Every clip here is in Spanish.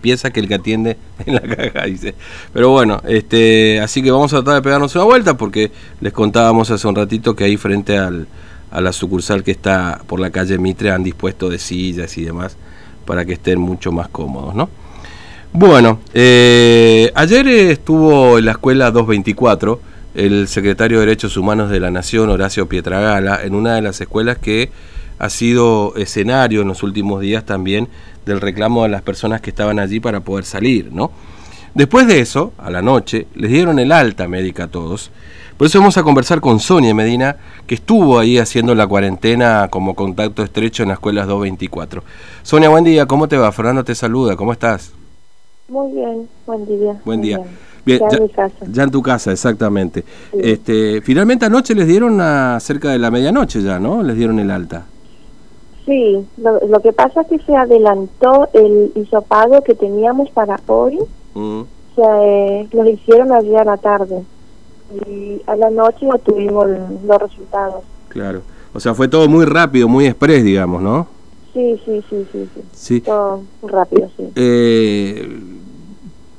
pieza que el que atiende en la caja, dice. Pero bueno, este, así que vamos a tratar de pegarnos una vuelta porque les contábamos hace un ratito que ahí frente al, a la sucursal que está por la calle Mitre han dispuesto de sillas y demás para que estén mucho más cómodos, ¿no? Bueno, eh, ayer estuvo en la escuela 224 el secretario de Derechos Humanos de la Nación, Horacio Pietragala, en una de las escuelas que ha sido escenario en los últimos días también del reclamo de las personas que estaban allí para poder salir, ¿no? Después de eso, a la noche, les dieron el alta médica a todos. Por eso vamos a conversar con Sonia Medina, que estuvo ahí haciendo la cuarentena como contacto estrecho en las escuelas 224. Sonia, buen día, ¿cómo te va? Fernando te saluda, ¿cómo estás? Muy bien, buen día. Buen día. Bien. ya, en mi casa. ya, en tu casa, exactamente. Este, finalmente anoche les dieron a cerca de la medianoche ya, ¿no? Les dieron el alta. Sí, lo, que pasa es que se adelantó el hisopado que teníamos para hoy, mm. se, lo hicieron ayer a la tarde y a la noche no tuvimos los resultados. Claro, o sea, fue todo muy rápido, muy express, digamos, ¿no? Sí, sí, sí, sí, sí. Todo rápido, sí. Eh,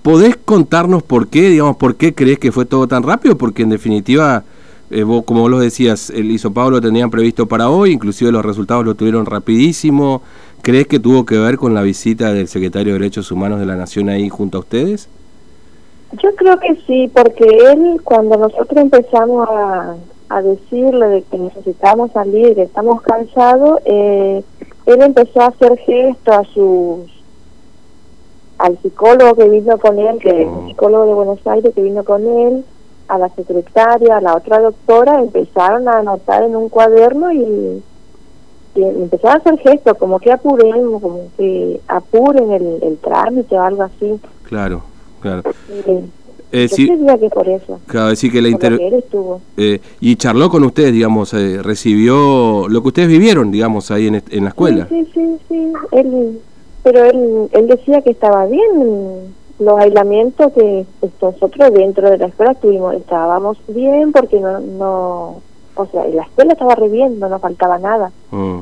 ¿Podés contarnos por qué, digamos, por qué crees que fue todo tan rápido? Porque en definitiva eh, como vos lo decías, el hisopado lo tenían previsto para hoy, inclusive los resultados lo tuvieron rapidísimo. ¿Crees que tuvo que ver con la visita del secretario de Derechos Humanos de la Nación ahí junto a ustedes? Yo creo que sí, porque él, cuando nosotros empezamos a, decirle de que necesitamos salir, que estamos cansados, eh, él empezó a hacer gestos a sus al psicólogo que vino con él, que oh. psicólogo de Buenos Aires que vino con él, a la secretaria, a la otra doctora, empezaron a anotar en un cuaderno y, empezaron a hacer gestos, como que apuren, como que apuren el, trámite o algo así. Claro, claro. Eh, sí, que por eso. Claro, decir que la inter... Eh, y charló con ustedes, digamos, eh, recibió lo que ustedes vivieron, digamos, ahí en, en la escuela. Sí, sí, sí, Él, pero él, él decía que estaba bien los aislamientos que nosotros dentro de la escuela tuvimos, estábamos bien porque no, no o sea, la escuela estaba reviendo, no faltaba nada. Mm.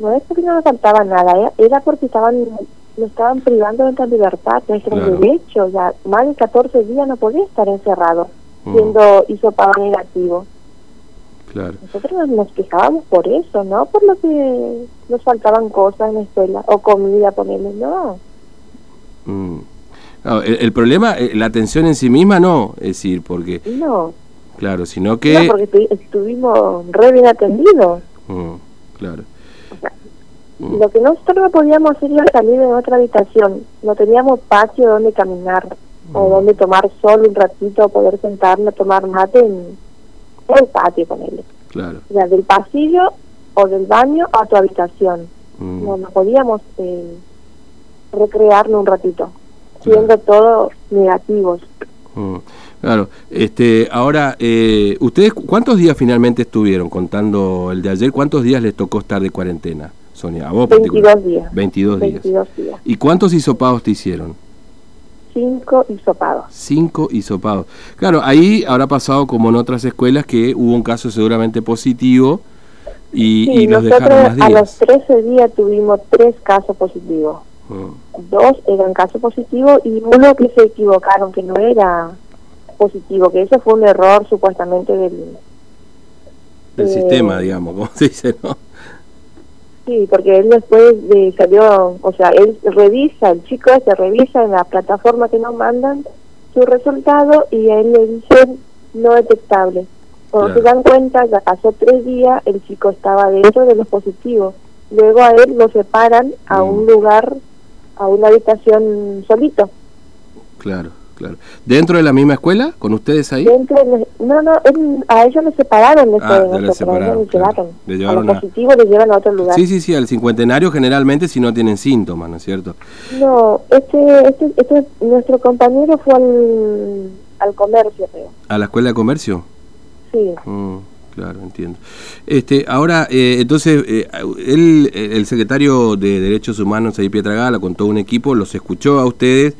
No es porque no nos faltaba nada, era porque estaban nos estaban privando de nuestra libertad, de nuestro derecho, ya más de 14 días no podía estar encerrado, mm. siendo hisopado negativo. Claro. Nosotros nos quejábamos por eso, no por lo que nos faltaban cosas en la escuela, o comida, ponerle, no. Mm el, problema, eh, la atención en sí misma no, es decir, porque... No. Claro, sino que... No, porque estuvimos re bien atendidos. Mm, claro. Mm. Lo que nosotros no podíamos hacer era salir en otra habitación. No teníamos patio donde caminar o mm. donde tomar sol un ratito, poder sentarnos tomar mate en, el patio con él. Claro. O sea, del pasillo o del baño a tu habitación. No, no podíamos eh, recrearnos un ratito siendo todos negativos. Mm, claro, este, ahora, eh, ¿ustedes cuántos días finalmente estuvieron contando el de ayer? ¿Cuántos días les tocó estar de cuarentena, Sonia? A vos 22 días. 22 días. 22 días. ¿Y cuántos hisopados te hicieron? Cinco hisopados. Cinco hisopados. Claro, ahí habrá pasado como en otras escuelas que hubo un caso seguramente positivo y, sí, y nos dejaron más días. A los 13 días tuvimos tres casos positivos. Dos eran caso positivo y uno que se equivocaron, que no era positivo, que ese fue un error supuestamente del... Del sistema, digamos, como se dice, ¿no? Sí, porque él después de, salió, o sea, él revisa, el chico este revisa en la plataforma que nos mandan su resultado y a él le dicen no detectable. Cuando se dan cuenta, ya pasó tres días, el chico estaba dentro de los positivos. Luego a él lo separan a un mm. lugar a una habitación solito. Claro, claro. ¿Dentro de la misma escuela? ¿Con ustedes ahí? Dentro no, no, a ellos les separaron. ah, les separaron, claro. les llevaron a los positivos les llevan a otro lugar. Sí, sí, sí, al cincuentenario generalmente si no tienen síntomas, ¿no es cierto? No, este, este, este nuestro compañero fue al, al comercio, creo. ¿A la escuela de comercio? Sí. Mm. Claro, entiendo. Este, ahora, eh, entonces, eh, él, el secretario de Derechos Humanos ahí Pietragala con todo un equipo los escuchó a ustedes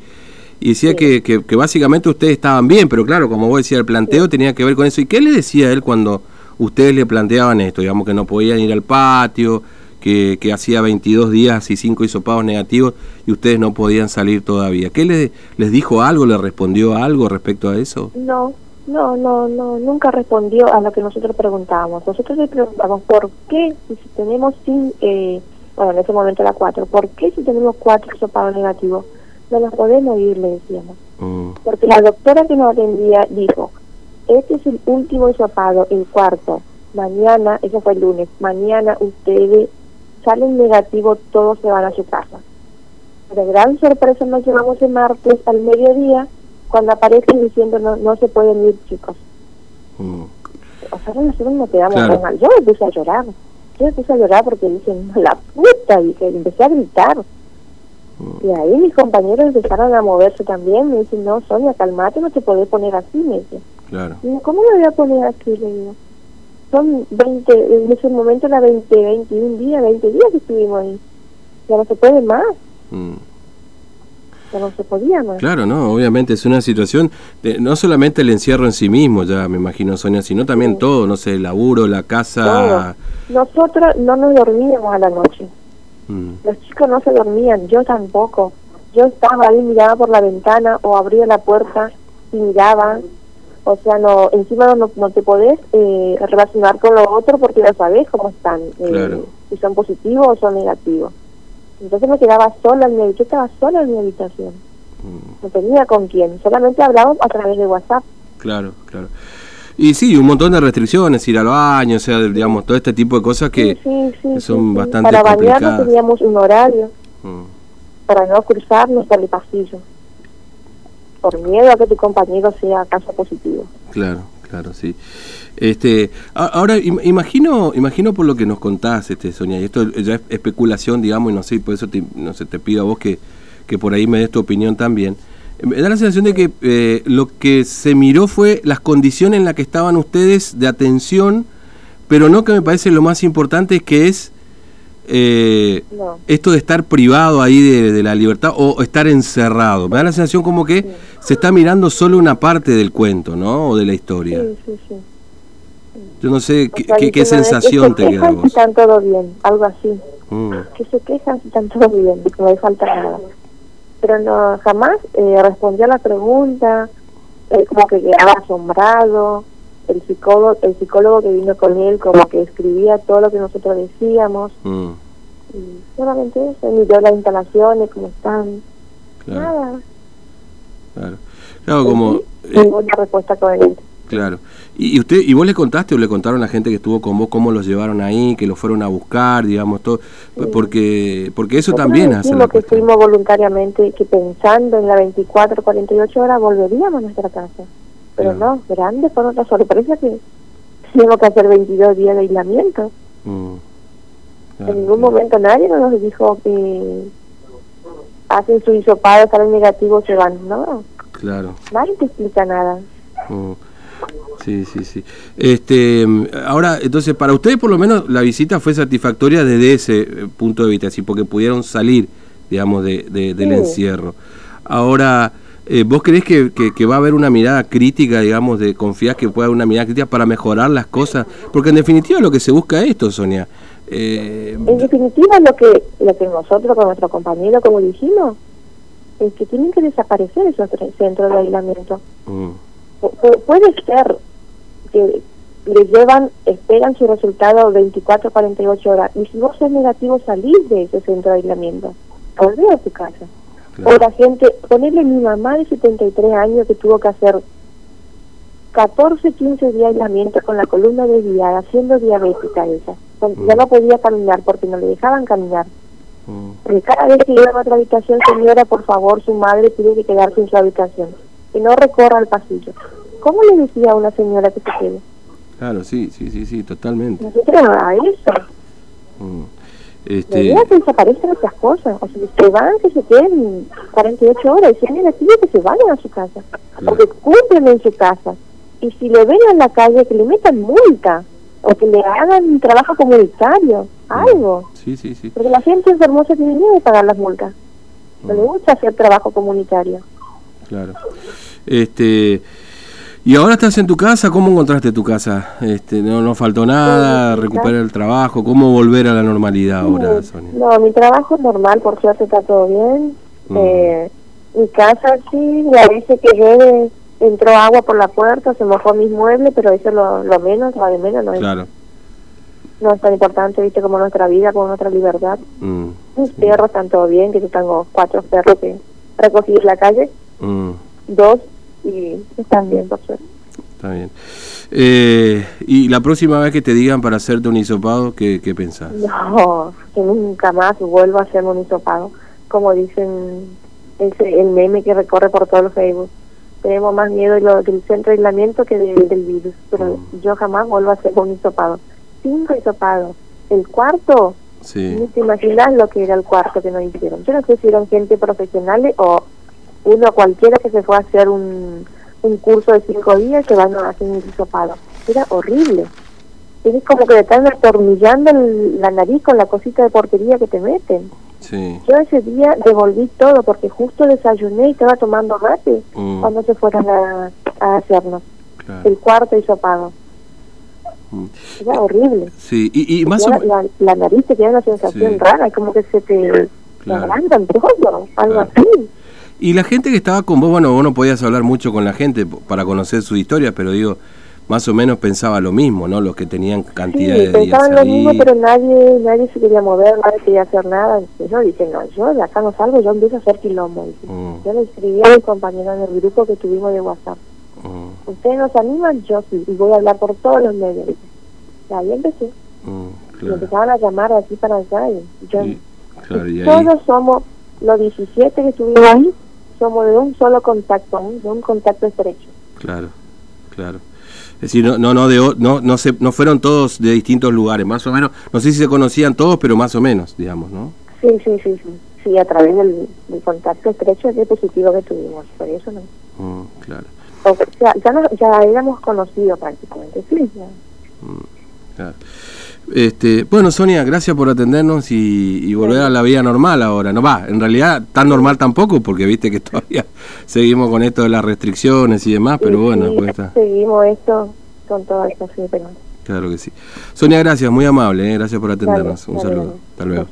y decía que, que, básicamente ustedes estaban bien, pero claro, como vos decías, el planteo tenía que ver con eso. ¿Y qué le decía él cuando ustedes le planteaban esto? Digamos que no podían ir al patio, que, que hacía 22 días y 5 hisopados negativos y ustedes no podían salir todavía. ¿Qué les, les dijo algo, le respondió algo respecto a eso? No, no, no, no, nunca respondió a lo que nosotros preguntábamos. Nosotros le preguntamos por qué si tenemos sin, eh, bueno, en ese momento era cuatro, ¿por qué si tenemos cuatro hisopados negativos? No nos podemos ir, le decíamos. Mm. Porque la doctora que nos atendía dijo, este es el último hisopado, el cuarto. Mañana, eso fue el lunes, mañana ustedes salen negativos, todos se van a su casa. De gran sorpresa nos llevamos el martes al mediodía cuando aparecen diciendo no, no se pueden ir chicos. Mm. O sea, nosotros nos quedamos mal. Yo me puse a llorar. Yo me puse a llorar porque dicen, la puta, y que empecé a gritar. Mm. Y ahí mis compañeros empezaron a moverse también. Me dicen, no, Sonia, calmate, no te podés poner así, me dicen. Claro. ¿cómo me voy a poner así? Le digo. Son 20, en ese momento era 20, 21 días, 20 días que estuvimos ahí. Ya no se puede más. Mm no se podía Claro, no, obviamente es una situación, de, no solamente el encierro en sí mismo, ya me imagino Sonia, sino también todo, no sé, el laburo, la casa. Nosotros no nos dormíamos a la noche. Mm. Los chicos no se dormían, yo tampoco. Yo estaba ahí, miraba por la ventana o abría la puerta y miraba. O sea, no encima no, no te podés eh, relacionar con lo otro porque ya sabes cómo están, eh, si son positivos o son negativos. Entonces me quedaba sola en mi habitación, yo estaba sola en mi habitación. Mm. No tenía con quién, solamente hablábamos a través de WhatsApp. Claro, claro. Y sí, un montón de restricciones, ir al baño, o sea, digamos, todo este tipo de cosas que, son bastante Para bañarnos teníamos un horario, mm. para no cruzarnos por el pasillo, por miedo a que tu compañero sea caso positivo. Claro, claro, sí. Este, ahora imagino, imagino por lo que nos contás, este, Sonia, y esto ya es especulación, digamos, y no sé, por eso te, no sé, te pido a vos que, que por ahí me des tu opinión también. Me da la sensación de que eh, lo que se miró fue las condiciones en las que estaban ustedes de atención, pero no que me parece lo más importante que es eh, esto de estar privado ahí de, la libertad o estar encerrado. Me da la sensación como que se está mirando solo una parte del cuento, ¿no? O de la historia. Sí, sí, sí. Yo no sé qué, qué, sensación te queda vos. Si están todo bien, algo así. Mm. Que se quejan si están todo bien, que no hay falta nada. Pero no jamás eh, respondió a la pregunta, eh, como que quedaba asombrado. El psicólogo, el psicólogo que vino con él, como que escribía todo lo que nosotros decíamos. Mm. Y solamente eso, miró las instalaciones, cómo están. Nada. Claro. Claro, como. Tengo una respuesta coherente. Claro. ¿Y, usted y vos le contaste o le contaron a la gente que estuvo con vos cómo los llevaron ahí, que los fueron a buscar, digamos, todo? Porque porque eso también hace la que fuimos voluntariamente, que pensando en la 24, 48 horas volveríamos a nuestra casa. Pero no, grande fue otra sorpresa que tenemos que hacer 22 días de aislamiento. Mm. en ningún momento nadie nos dijo que hacen su hisopado, salen negativos, se van. No. Claro. Nadie te explica nada. Mm. Sí, sí, sí. Este, ahora, entonces, para ustedes por lo menos la visita fue satisfactoria desde ese eh, punto de vista, así porque pudieron salir, digamos, de, del encierro. Ahora, eh, ¿vos creés que, que, va a haber una mirada crítica, digamos, de confiar que pueda haber una mirada crítica para mejorar las cosas? Porque en definitiva lo que se busca es esto, Sonia. Eh, en definitiva lo que, lo que nosotros con nuestro compañero, como dijimos, es que tienen que desaparecer esos centros de aislamiento. Mm puede ser que le llevan, esperan su resultado 24 48 horas. Y si vos sos negativo, salís de ese centro de aislamiento. Volvé a tu casa. O la gente, ponerle mi mamá de 73 años que tuvo que hacer 14, 15 días de aislamiento con la columna desviada, siendo diabética ella. Ya no podía caminar porque no le dejaban caminar. Porque cada vez que iba a otra habitación, señora, por favor, su madre tiene que quedarse en su habitación que no recorra el pasillo. ¿Cómo le decía a una señora que se quede? Claro, sí, sí, sí, sí, totalmente. Nosotros a eso. Mm. Este... Que desaparecen estas cosas. O sea, se van, que se queden 48 horas. Y si es negativo, que se vayan a su casa. O que cumplen en su casa. Y si le ven en la calle, que le metan multa. O que le hagan un trabajo comunitario. Mm. Algo. Sí, sí, sí. Porque la gente es hermosa tiene miedo de pagar las multas. No le mm. gusta hacer trabajo comunitario claro. Este, Y ahora estás en tu casa, ¿cómo encontraste tu casa? Este, no, no faltó nada, recuperar el trabajo, ¿cómo volver a la normalidad ahora, Sonia? No, mi trabajo es normal, por suerte está todo bien. Mm. Eh, mi casa sí, la veces que llueve entró agua por la puerta, se mojó mis muebles, pero eso es lo, lo menos, lo de menos no es, Claro. no es tan importante, viste, como nuestra vida, como nuestra libertad. Mm, Mis perros están todo bien, que yo tengo cuatro perros que recogí en la calle, mm, dos, y están bien, por suerte. está bien. Eh, y la próxima vez que te digan para hacerte un hisopado, ¿qué, qué pensás? No, que nunca más vuelvo a hacer un hisopado. Como dicen, ese, el meme que recorre por todo el Facebook. Tenemos más miedo de lo- del centro de aislamiento que del, del virus. Pero Mm. yo jamás vuelvo a hacer un hisopado. Cinco hisopados. El cuarto, Sí, ni te imaginas lo que era el cuarto que nos hicieron. Yo no sé si eran gente profesional o uno cualquiera que se fue a hacer un, un curso de cinco días que van a hacer un hisopado. Era horrible. Es como que le están atornillando el- la nariz con la cosita de porquería que te meten. sí. Yo ese día devolví todo porque justo desayuné y estaba tomando mate Mm, cuando se fueron a, a hacernos claro. el cuarto hisopado. Mm. Era horrible. Sí, y, y más o la, la nariz te queda una sensación Sí. rara, como que se te, te Claro. agrandan todo, algo Claro. así. Y la gente que estaba con vos, bueno, vos no podías hablar mucho con la gente para conocer su historia, pero digo, más o menos pensaba lo mismo, ¿no? Los que tenían cantidad Sí, de días pensaban lo mismo, ahí. pero nadie nadie se quería mover, nadie quería hacer nada. Yo dije, no, yo de acá no salgo, yo empiezo a hacer quilombo. Mm, Yo le escribí a mis compañeros en el grupo que tuvimos de WhatsApp. mm, ¿Ustedes nos animan? Yo sí, y voy a hablar por todos los medios. Y ahí empecé. mm, Y claro. empezaban a llamar aquí para allá. Y yo, Y- claro, y ahí, todos somos, los 17 que estuvimos ahí, somos de un solo contacto, un- de un contacto estrecho. claro, claro. Es decir, no, no, no, de, no, no, se, no fueron todos de distintos lugares, más o menos, no sé si se conocían todos, pero más o menos, digamos, ¿no? Sí, sí, sí, sí. Sí, a través del, del contacto estrecho de positivo que tuvimos, por eso no. Mm, claro, O sea, ya, no- ya éramos conocidos prácticamente, sí. ya. claro. Este, bueno, Sonia, gracias por atendernos y, y volver a la vida normal ahora. No va, en realidad tan normal tampoco, porque viste que todavía seguimos con esto de las restricciones y demás, pero Y bueno, sí, pues está. seguimos esto con sí, pero Claro que sí. Sonia, gracias, muy amable, ¿eh? gracias por atendernos. Dale, Un dale, saludo. dale. Hasta luego.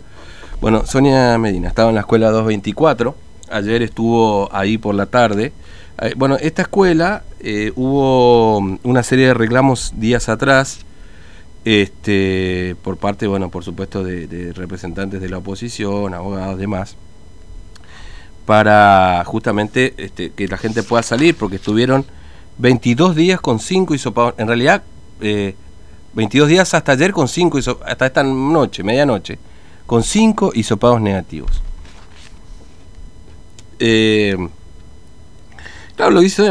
Bueno, Sonia Medina estaba en la escuela 224. Ayer estuvo ahí por la tarde. Eh, Bueno, esta escuela eh, hubo una serie de reclamos días atrás este, por parte, bueno, por supuesto, de, representantes de la oposición, abogados, demás, para justamente este, que la gente pueda salir, porque estuvieron 22 días con 5 hisopados. En realidad, eh, 22 días hasta ayer con 5 hasta esta noche, medianoche, con 5 hisopados negativos. Eh, claro, lo hizo,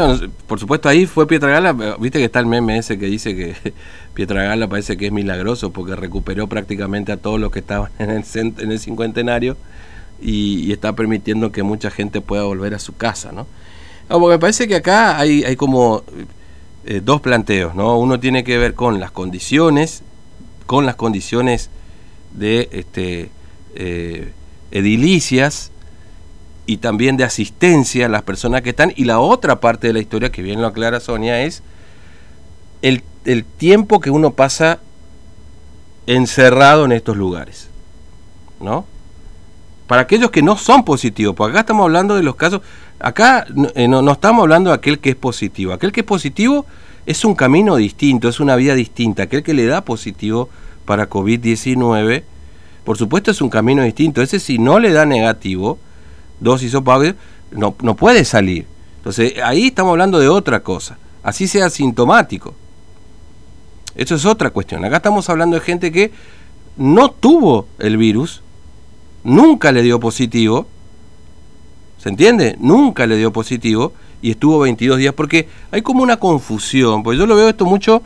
por supuesto, ahí fue Pietragala, viste que está el meme ese que dice que Pietragala parece que es milagroso porque recuperó prácticamente a todos los que estaban en el, cent- en el cincuentenario y, está permitiendo que mucha gente pueda volver a su casa, ¿no? No, porque me parece que acá hay, hay como eh, dos planteos, ¿no? Uno tiene que ver con las condiciones, con las condiciones de este, eh, edilicias y también de asistencia a las personas que están. Y la otra parte de la historia, que bien lo aclara Sonia, es el, el tiempo que uno pasa encerrado en estos lugares, ¿no? Para aquellos que no son positivos, porque acá estamos hablando de los casos, acá no, eh, no, estamos hablando de aquel que es positivo, aquel que es positivo es un camino distinto, es una vida distinta, aquel que le da positivo para COVID-19, por supuesto es un camino distinto, ese si no le da negativo, dos hisopados, no, no puede salir. Entonces ahí estamos hablando de otra cosa, así sea sintomático. Eso es otra cuestión. Acá estamos hablando de gente que no tuvo el virus, nunca le dio positivo, ¿se entiende? Nunca le dio positivo y estuvo 22 días, porque hay como una confusión, porque yo lo veo esto mucho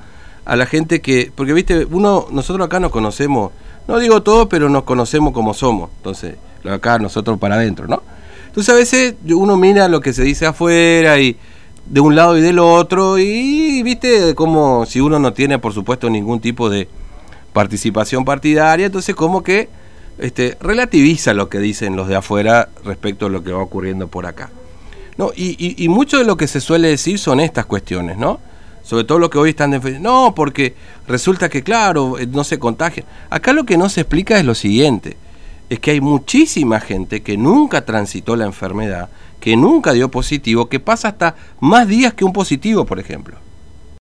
a la gente que, porque viste, uno, nosotros acá nos conocemos, no digo todo, pero nos conocemos como somos, entonces, acá nosotros para adentro, ¿no? Entonces a veces uno mira lo que se dice afuera y de un lado y del otro y viste como si uno no tiene por supuesto ningún tipo de participación partidaria, entonces como que este, relativiza lo que dicen los de afuera respecto a lo que va ocurriendo por acá. No, y, y, mucho de lo que se suele decir son estas cuestiones, ¿no? Sobre todo lo que hoy están defendiendo. No, porque resulta que, claro, eh, no se contagia. Acá lo que no se explica es lo siguiente: es que hay muchísima gente que nunca transitó la enfermedad, que nunca dio positivo, que pasa hasta más días que un positivo, por ejemplo.